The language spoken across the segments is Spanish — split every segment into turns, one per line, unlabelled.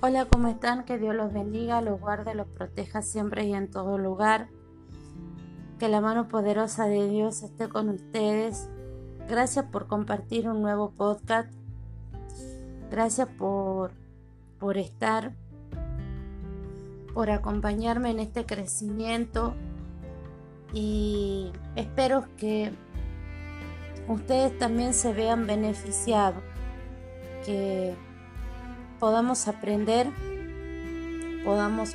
Hola, ¿cómo están? Que Dios los bendiga, los guarde, los proteja siempre y en todo lugar. Que la mano poderosa de Dios esté con ustedes. Gracias por compartir un nuevo podcast. Gracias por, por estar, por acompañarme en este crecimiento. Y espero que ustedes también se vean beneficiados. Que podamos aprender, podamos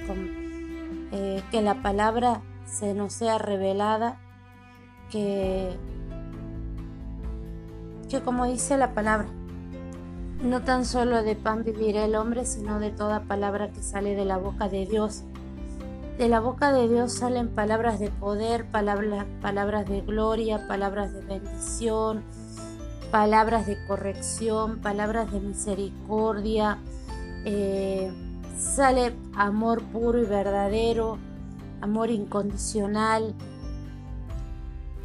eh, que la palabra se nos sea revelada, que, que como dice la palabra, no tan solo de pan vivirá el hombre, sino de toda palabra que sale de la boca de Dios. De la boca de Dios salen palabras de poder, palabras, palabras de gloria, palabras de bendición, palabras de corrección, palabras de misericordia, eh, sale amor puro y verdadero, amor incondicional.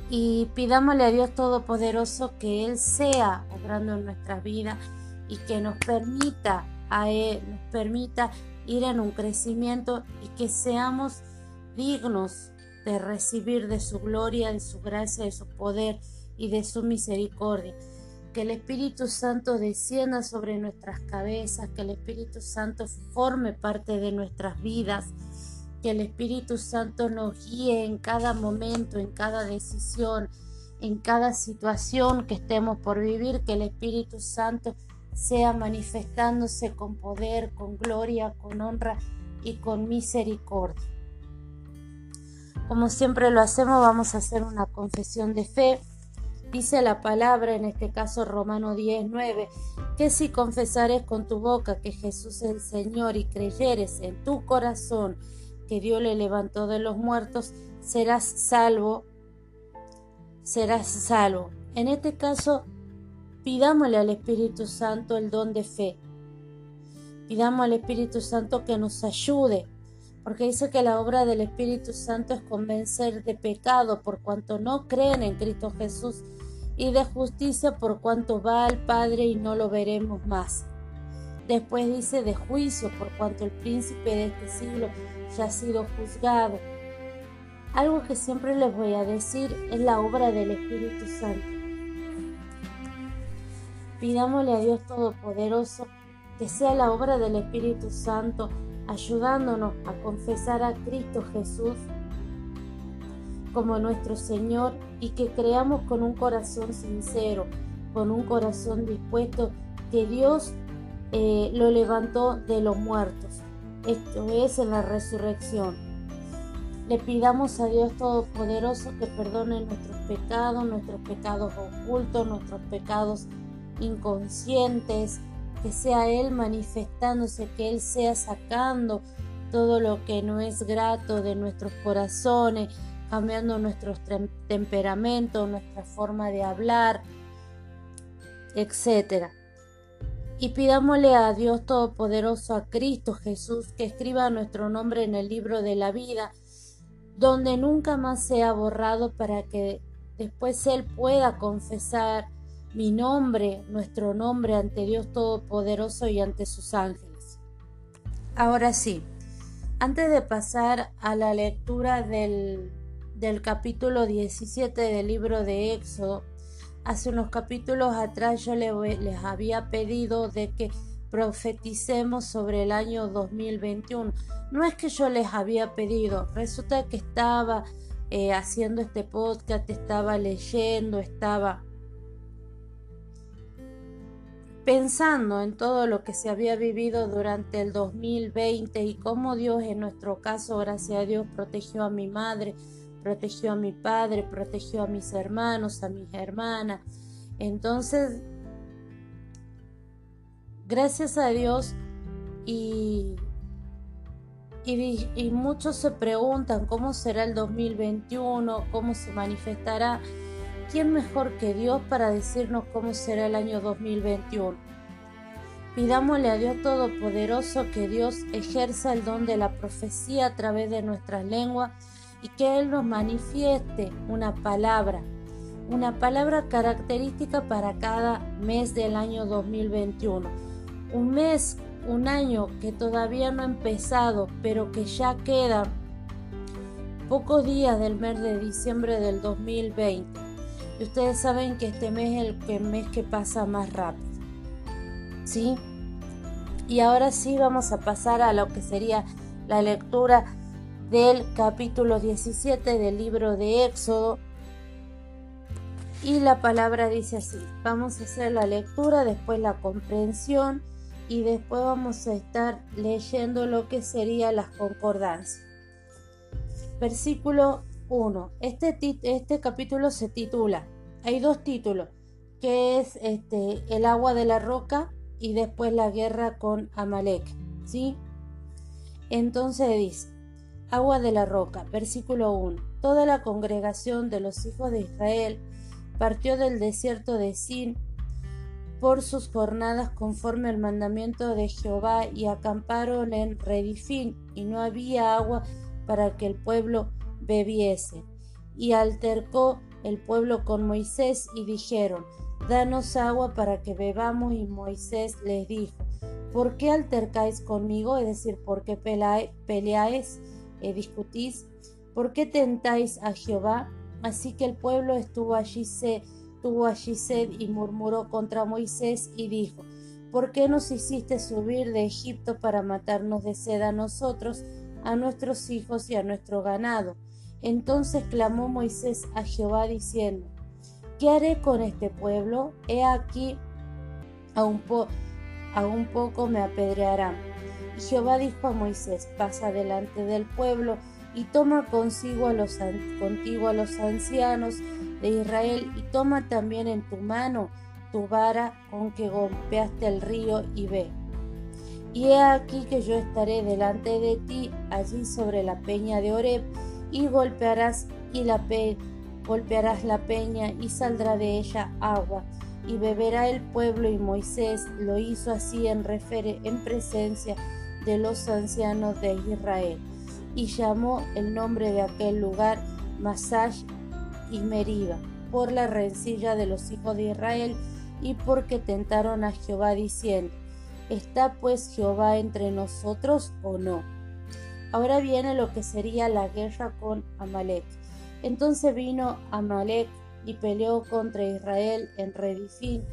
Y pidámosle a Dios Todopoderoso que Él sea obrando en nuestra vida y que nos permita a Él, nos permita ir en un crecimiento y que seamos dignos de recibir de su gloria, de su gracia, de su poder y de su misericordia que el Espíritu Santo descienda sobre nuestras cabezas, que el Espíritu Santo forme parte de nuestras vidas, que el Espíritu Santo nos guíe en cada momento, en cada decisión, en cada situación que estemos por vivir, que el Espíritu Santo sea manifestándose con poder, con gloria, con honra y con misericordia. Como siempre lo hacemos, vamos a hacer una confesión de fe. Dice la palabra, en este caso Romano 10, 9, que si confesares con tu boca que Jesús es el Señor y creyeres en tu corazón que Dios le levantó de los muertos, serás salvo, serás salvo. En este caso, pidámosle al Espíritu Santo el don de fe. Pidamos al Espíritu Santo que nos ayude, porque dice que la obra del Espíritu Santo es convencer de pecado por cuanto no creen en Cristo Jesús y de justicia por cuanto va al Padre y no lo veremos más. Después dice de juicio por cuanto el príncipe de este siglo ya ha sido juzgado. Algo que siempre les voy a decir es la obra del Espíritu Santo. Pidámosle a Dios Todopoderoso que sea la obra del Espíritu Santo ayudándonos a confesar a Cristo Jesús como nuestro Señor y que creamos con un corazón sincero, con un corazón dispuesto que Dios eh, lo levantó de los muertos. Esto es en la resurrección. Le pidamos a Dios Todopoderoso que perdone nuestros pecados, nuestros pecados ocultos, nuestros pecados inconscientes, que sea Él manifestándose, que Él sea sacando todo lo que no es grato de nuestros corazones, cambiando nuestro temperamento, nuestra forma de hablar, etc. Y pidámosle a Dios Todopoderoso, a Cristo Jesús, que escriba nuestro nombre en el libro de la vida, donde nunca más sea borrado para que después Él pueda confesar mi nombre, nuestro nombre ante Dios Todopoderoso y ante sus ángeles. Ahora sí, antes de pasar a la lectura del del capítulo 17 del libro de Éxodo. Hace unos capítulos atrás yo les había pedido de que profeticemos sobre el año 2021. No es que yo les había pedido, resulta que estaba eh, haciendo este podcast, estaba leyendo, estaba pensando en todo lo que se había vivido durante el 2020 y cómo Dios en nuestro caso, gracias a Dios, protegió a mi madre, protegió a mi padre, protegió a mis hermanos, a mis hermanas. Entonces, gracias a Dios y, y, muchos se preguntan cómo será el 2021, cómo se manifestará. ¿Quién mejor que Dios para decirnos cómo será el año 2021? Pidámosle a Dios Todopoderoso que Dios ejerza el don de la profecía a través de nuestras lenguas y que Él nos manifieste una palabra, una palabra característica para cada mes del año 2021. Un mes un año que todavía no ha empezado, pero que ya queda pocos días del mes de diciembre del 2020. Y ustedes saben que este mes es el mes que pasa más rápido. ¿Sí? Y ahora sí vamos a pasar a lo que sería la lectura del capítulo 17 del libro de Éxodo. Y la palabra dice así, vamos a hacer la lectura, después la comprensión y después vamos a estar leyendo lo que sería las concordancias. Versículo 1. Este, este capítulo se titula, hay dos títulos, que es este, el agua de la roca y después la guerra con Amalek. ¿sí? Entonces dice, agua de la roca, versículo 1. Toda la congregación de los hijos de Israel partió del desierto de Sin por sus jornadas conforme al mandamiento de Jehová y acamparon en Redifín y no había agua para que el pueblo bebiese. Y altercó el pueblo con Moisés y dijeron, Danos agua para que bebamos. Y Moisés les dijo, ¿por qué altercáis conmigo? Es decir, ¿por qué peleáis y discutís? ¿Por qué tentáis a Jehová? Así que el pueblo estuvo allí se allí sed y murmuró contra Moisés y dijo, ¿por qué nos hiciste subir de Egipto para matarnos de sed a nosotros, a nuestros hijos y a nuestro ganado? Entonces clamó Moisés a Jehová diciendo, ¿qué haré con este pueblo? He aquí, a un, poco me apedrearán. Y Jehová dijo a Moisés, pasa delante del pueblo y toma consigo a los, contigo a los ancianos de Israel y toma también en tu mano tu vara con que golpeaste el río y ve. Y he aquí que yo estaré delante de ti allí sobre la peña de Oreb y golpearás y la golpearás la peña y saldrá de ella agua y beberá el pueblo y Moisés lo hizo así en, en presencia de los ancianos de Israel y llamó el nombre de aquel lugar Masash y Meriba por la rencilla de los hijos de Israel y porque tentaron a Jehová diciendo ¿Está pues Jehová entre nosotros o no? Ahora viene lo que sería la guerra con Amalek. Entonces vino Amalek y peleó contra Israel en Redifín,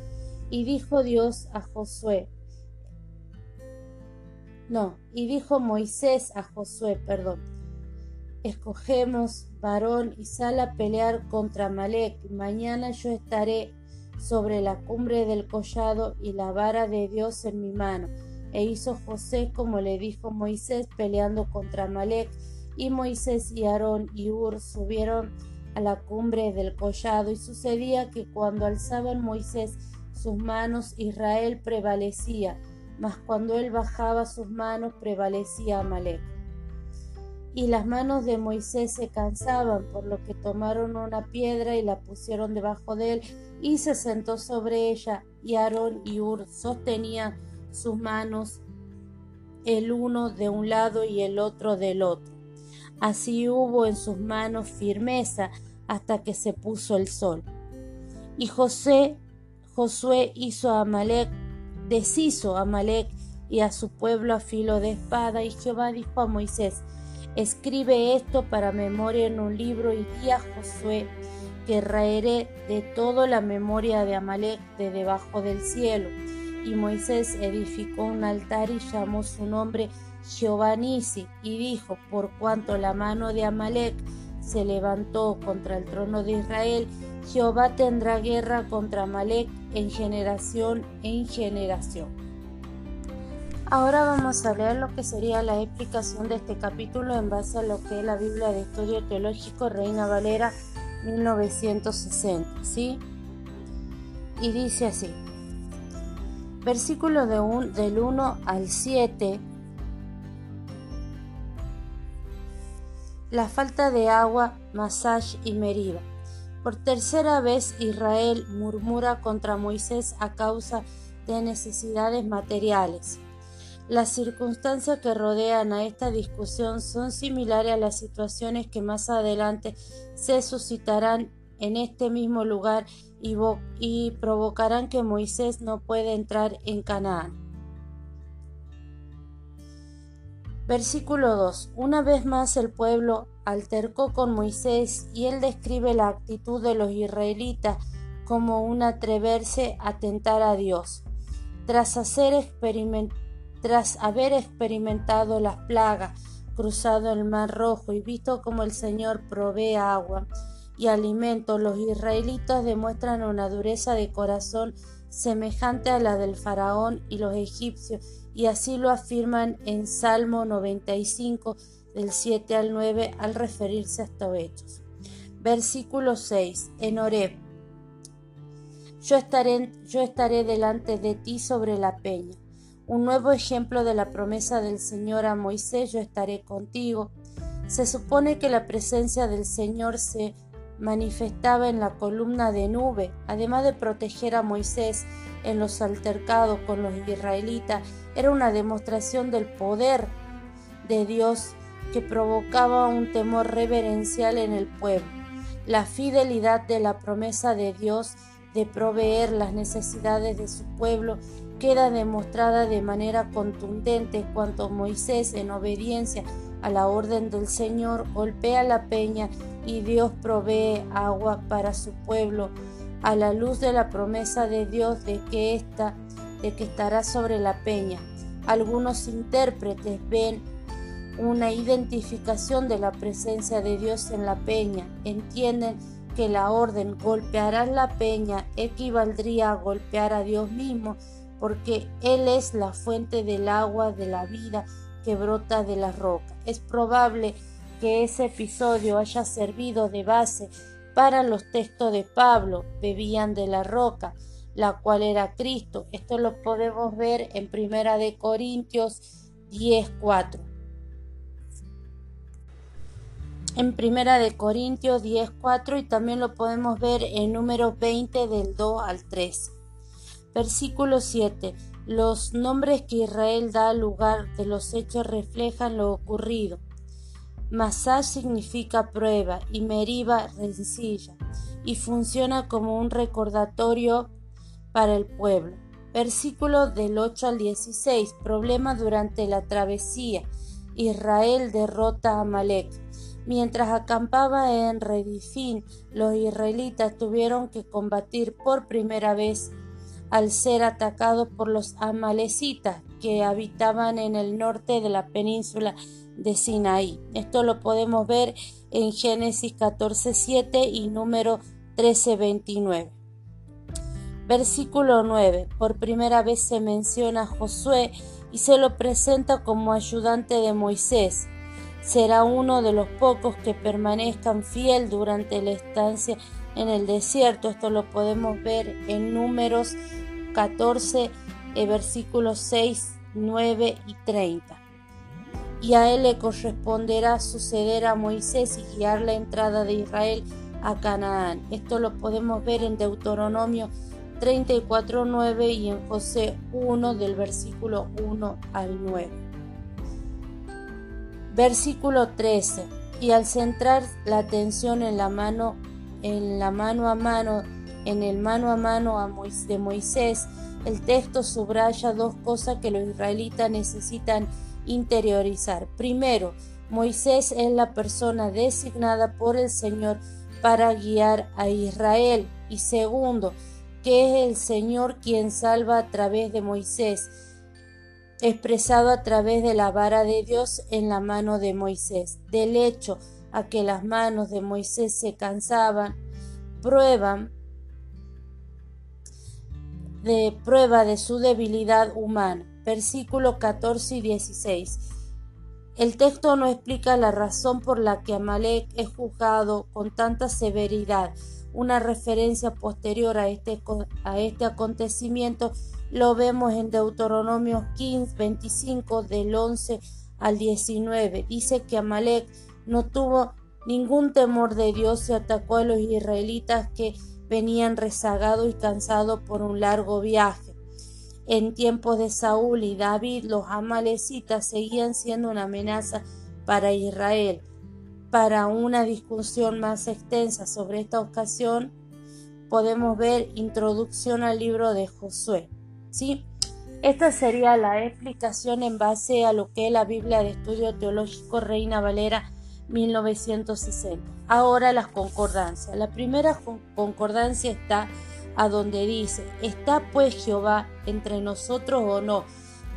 y dijo Dios a Josué, no, y dijo Moisés a Josué, perdón, escogemos varón y sal a pelear contra Amalek, mañana yo estaré sobre la cumbre del collado y la vara de Dios en mi mano e hizo José como le dijo Moisés peleando contra Malek, y Moisés y Aarón y Ur subieron a la cumbre del collado, y sucedía que cuando alzaban Moisés sus manos, Israel prevalecía, mas cuando él bajaba sus manos, prevalecía Amalek. Y las manos de Moisés se cansaban, por lo que tomaron una piedra y la pusieron debajo de él, y se sentó sobre ella, y Aarón y Ur sostenían sus manos el uno de un lado y el otro del otro. Así hubo en sus manos firmeza hasta que se puso el sol. Y José, Josué hizo a Amalek, deshizo a Amalek y a su pueblo a filo de espada, y Jehová dijo a Moisés, escribe esto para memoria en un libro y di a Josué que raeré de todo la memoria de Amalek de debajo del cielo y Moisés edificó un altar y llamó su nombre Jehová Nisi, y dijo, por cuanto la mano de Amalek se levantó contra el trono de Israel, Jehová tendrá guerra contra Amalek en generación en generación. Ahora vamos a leer lo que sería la explicación de este capítulo en base a lo que es la Biblia de Estudio Teológico Reina Valera 1960, ¿sí? Y dice así versículo de del 1 al 7, la falta de agua, Masash y Meriba. Por tercera vez Israel murmura contra Moisés a causa de necesidades materiales. Las circunstancias que rodean a esta discusión son similares a las situaciones que más adelante se suscitarán en este mismo lugar y, provocarán que Moisés no pueda entrar en Canaán. Versículo 2. Una vez más el pueblo altercó con Moisés y él describe la actitud de los israelitas como un atreverse a tentar a Dios. Tras, tras haber experimentado las plagas, cruzado el mar rojo y visto como el Señor provee agua y alimento, los israelitas demuestran una dureza de corazón semejante a la del faraón y los egipcios, y así lo afirman en Salmo 95 del 7 al 9 al referirse a estos hechos. Versículo 6. En Oreb. Yo estaré, yo estaré delante de ti sobre la peña. Un nuevo ejemplo de la promesa del Señor a Moisés, yo estaré contigo. Se supone que la presencia del Señor se manifestaba en la columna de nube, además de proteger a Moisés en los altercados con los israelitas, era una demostración del poder de Dios que provocaba un temor reverencial en el pueblo. La fidelidad de la promesa de Dios de proveer las necesidades de su pueblo queda demostrada de manera contundente cuando Moisés, en obediencia a la orden del Señor, golpea la peña y Dios provee agua para su pueblo a la luz de la promesa de Dios de que esta, de que estará sobre la peña. Algunos intérpretes ven una identificación de la presencia de Dios en la peña. Entienden que la orden golpearás la peña equivaldría a golpear a Dios mismo, porque Él es la fuente del agua de la vida que brota de la roca. Es probable que ese episodio haya servido de base para los textos de Pablo, bebían de la roca, la cual era Cristo. Esto lo podemos ver en Primera de Corintios 10:4. En Primera de Corintios 10:4 y también lo podemos ver en Números 20 del 2 al 3. Versículo 7. Los nombres que Israel da al lugar de los hechos reflejan lo ocurrido. Masá significa prueba y Meriba rencilla y funciona como un recordatorio para el pueblo. Versículo del 8 al 16. Problema durante la travesía. Israel derrota a Amalek. Mientras acampaba en Redifín, los israelitas tuvieron que combatir por primera vez al ser atacados por los amalecitas que habitaban en el norte de la península de Sinaí. Esto lo podemos ver en Génesis 14.7 y número 13.29. Versículo 9. Por primera vez se menciona a Josué y se lo presenta como ayudante de Moisés. Será uno de los pocos que permanezcan fiel durante la estancia en el desierto. Esto lo podemos ver en números 14, eh, versículos 6, 9 y 30 y a él le corresponderá suceder a Moisés y guiar la entrada de Israel a Canaán. Esto lo podemos ver en Deuteronomio 34.9 y en José 1 del versículo 1 al 9. Versículo 13. Y al centrar la atención en la mano en la mano a mano en el mano a mano de Moisés, el texto subraya dos cosas que los israelitas necesitan interiorizar. Primero, Moisés es la persona designada por el Señor para guiar a Israel. Y segundo, que es el Señor quien salva a través de Moisés, expresado a través de la vara de Dios en la mano de Moisés. Del hecho a que las manos de Moisés se cansaban, prueban de prueba de su debilidad humana versículos 14 y 16. El texto no explica la razón por la que Amalek es juzgado con tanta severidad. Una referencia posterior a este, a este acontecimiento lo vemos en Deuteronomio 15, 25 del 11 al 19. Dice que Amalek no tuvo ningún temor de Dios y atacó a los israelitas que venían rezagados y cansados por un largo viaje. En tiempos de Saúl y David, los amalecitas seguían siendo una amenaza para Israel. Para una discusión más extensa sobre esta ocasión, podemos ver Introducción al libro de Josué. ¿sí? Esta sería la explicación en base a lo que es la Biblia de Estudio Teológico Reina Valera 1960. Ahora las concordancias. La primera concordancia está a donde dice, ¿está pues Jehová entre nosotros o no?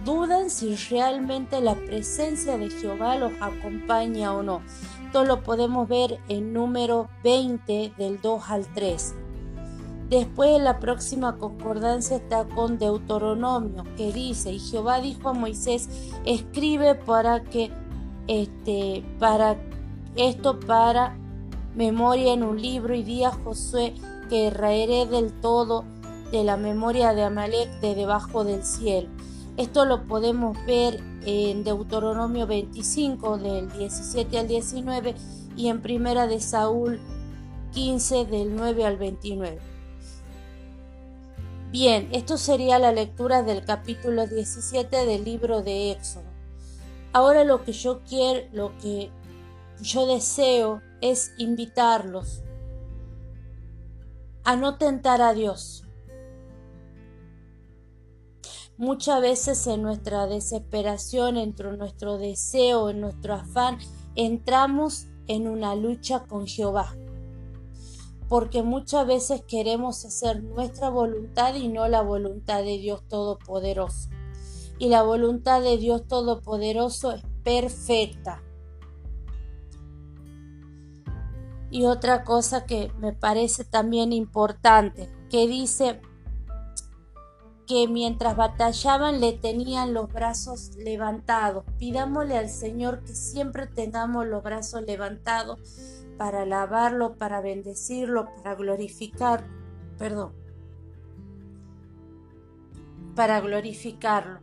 Dudan si realmente la presencia de Jehová los acompaña o no. Esto lo podemos ver en número 20 del 2 al 3. Después la próxima concordancia está con Deuteronomio, que dice, y Jehová dijo a Moisés, escribe para que, este, para esto para memoria en un libro y di a Josué que raeré del todo de la memoria de Amalek de debajo del cielo. Esto lo podemos ver en Deuteronomio 25 del 17 al 19 y en Primera de Saúl 15 del 9 al 29. Bien, esto sería la lectura del capítulo 17 del libro de Éxodo. Ahora lo que yo quiero, lo que yo deseo es invitarlos a no tentar a Dios. Muchas veces en nuestra desesperación, entre nuestro deseo, en nuestro afán, entramos en una lucha con Jehová porque muchas veces queremos hacer nuestra voluntad y no la voluntad de Dios Todopoderoso. Y la voluntad de Dios Todopoderoso es perfecta. Y otra cosa que me parece también importante, que dice que mientras batallaban le tenían los brazos levantados. Pidámosle al Señor que siempre tengamos los brazos levantados para alabarlo, para bendecirlo, para glorificar, perdón, para glorificarlo.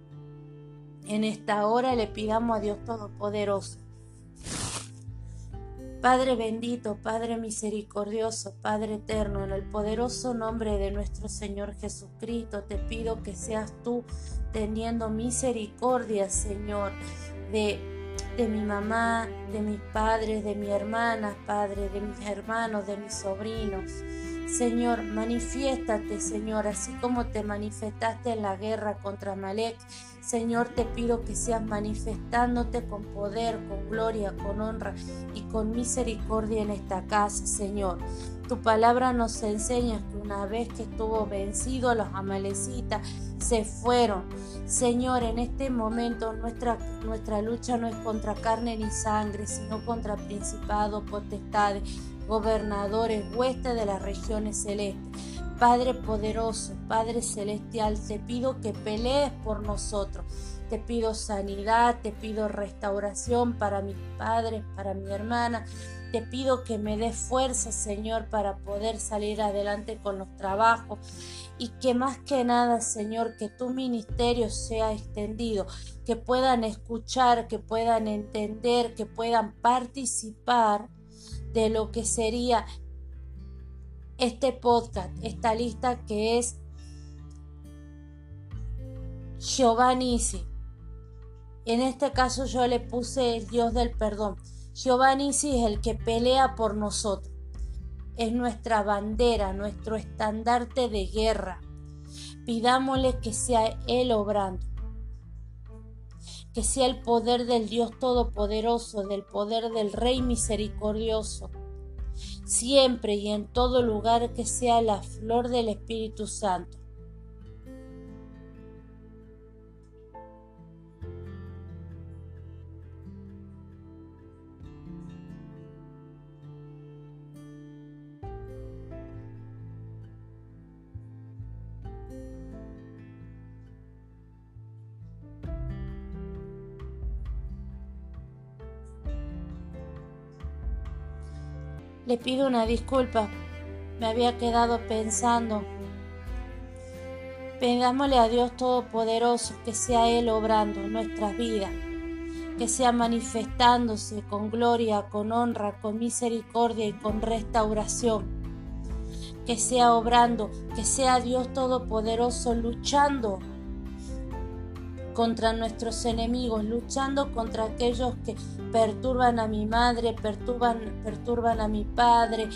En esta hora le pidamos a Dios Todopoderoso. Padre bendito, Padre misericordioso, Padre eterno, en el poderoso nombre de nuestro Señor Jesucristo, te pido que seas tú teniendo misericordia, Señor, de de mi mamá, de mis padres, de mi hermana, Padre, de mis hermanos, de mis sobrinos. Señor, manifiéstate, Señor, así como te manifestaste en la guerra contra Malek. Señor, te pido que seas manifestándote con poder, con gloria, con honra y con misericordia en esta casa, Señor. Tu palabra nos enseña que una vez que estuvo vencido los amalecitas, se fueron. Señor, en este momento nuestra, nuestra lucha no es contra carne ni sangre, sino contra principados, potestades, gobernadores, huestes de las regiones celestes. Padre poderoso, Padre celestial, te pido que pelees por nosotros. Te pido sanidad, te pido restauración para mis padres, para mi hermana, te pido que me des fuerza, Señor, para poder salir adelante con los trabajos y que más que nada, Señor, que tu ministerio sea extendido, que puedan escuchar, que puedan entender, que puedan participar de lo que sería este podcast, esta lista que es Giovanni. En este caso yo le puse el Dios del perdón. Jehová Nisi es el que pelea por nosotros. Es nuestra bandera, nuestro estandarte de guerra. Pidámosle que sea Él obrando. Que sea el poder del Dios Todopoderoso, del poder del Rey Misericordioso. Siempre y en todo lugar que sea la flor del Espíritu Santo Le pido una disculpa. Me había quedado pensando. Pedámosle a Dios Todopoderoso que sea Él obrando nuestras vidas, que sea manifestándose con gloria, con honra, con misericordia y con restauración. Que sea obrando, que sea Dios Todopoderoso luchando contra nuestros enemigos, luchando contra aquellos que perturban a mi madre, perturban, perturban a mi padre,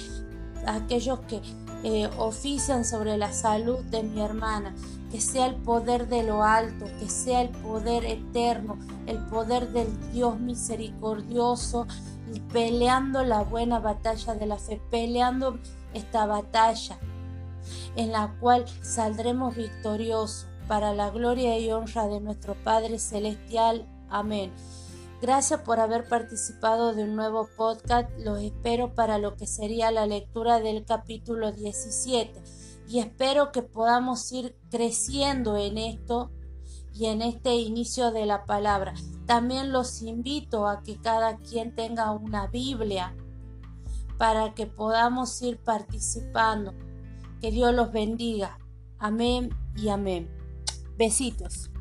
aquellos que eh, ofician sobre la salud de mi hermana, que sea el poder de lo alto, que sea el poder eterno, el poder del Dios misericordioso, peleando la buena batalla de la fe, peleando esta batalla en la cual saldremos victoriosos para la gloria y honra de nuestro Padre Celestial. Amén. Gracias por haber participado de un nuevo podcast. Los espero para lo que sería la lectura del capítulo 17 y espero que podamos ir creciendo en esto y en este inicio de la palabra. También los invito a que cada quien tenga una Biblia para que podamos ir participando. Que Dios los bendiga. Amén y amén. Besitos.